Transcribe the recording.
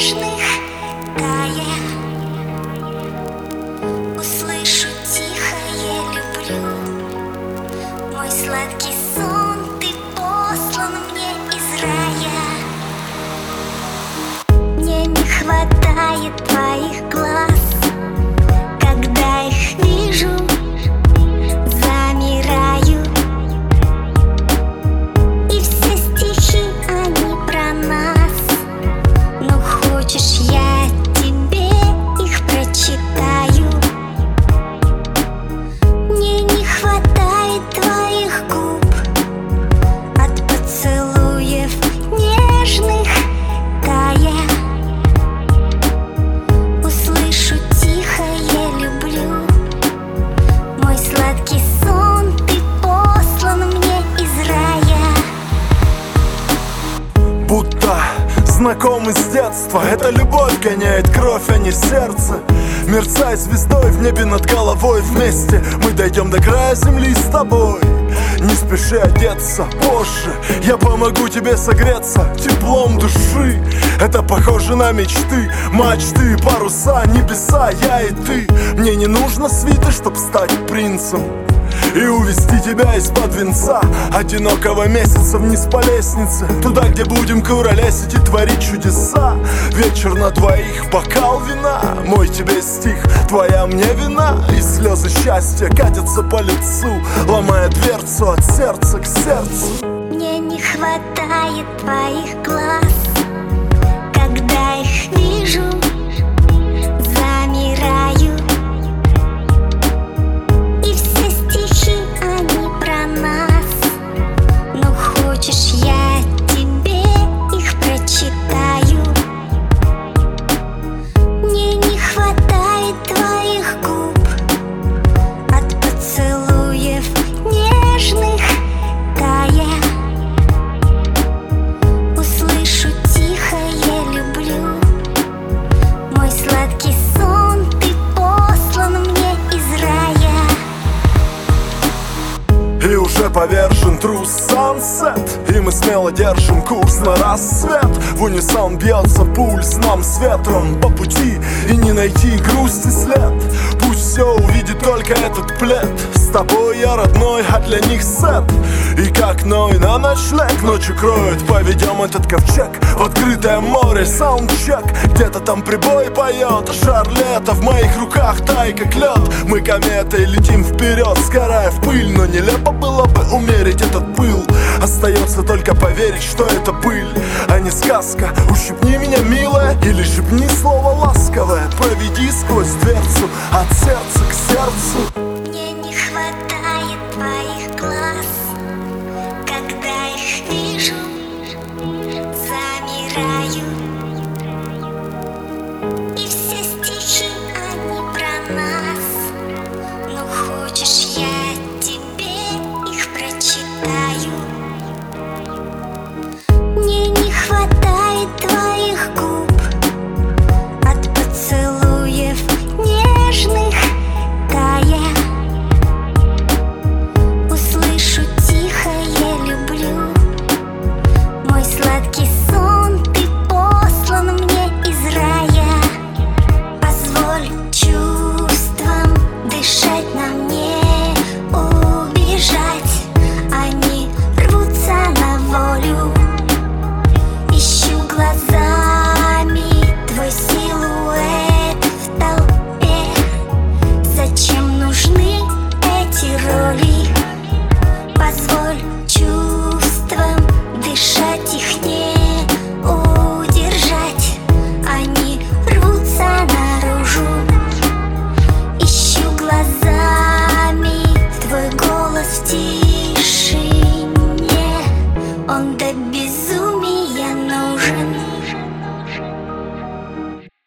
нежных тая Услышу тихое люблю. Мой сладкий сон ты послан мне из рая. Мне не хватает твоих знакомы с детства. Эта любовь гоняет кровь, а не сердце. Мерцай звездой в небе над головой Вместе. Мы дойдем до края земли с тобой. Не спеши одеться позже. Я помогу тебе согреться теплом души. Это похоже на мечты, мечты, паруса, небеса Я и ты. Мне не нужно свиты, чтоб стать принцем и увести тебя из-под венца. Одинокого месяца вниз по лестнице Туда, где будем куролесить и творить чудеса. Вечер на двоих, бокал вина. Мой тебе стих, твоя мне вина. И слезы счастья катятся по лицу Ломая дверцу от сердца к сердцу. Мне не хватает твоих глаз повержен трус сансет И мы смело держим курс на рассвет. В унисон бьется пульс нам с ветром По пути и не найти грусти след. Пусть все увидит только этот плед. С тобой я родной, а для них сет окно и на ночлег Ночью кроют, поведем этот ковчег В открытое море, саундчек Где-то там прибой поет. Шарлета в моих руках, тай как лед Мы кометой летим вперед, сгорая в пыль. Но нелепо было бы умерить этот пыл. Остается только поверить, что это пыль, а не сказка. Ущипни меня, милая, или шепни слово ласковое. Проведи сквозь дверцу от сердца к сердцу.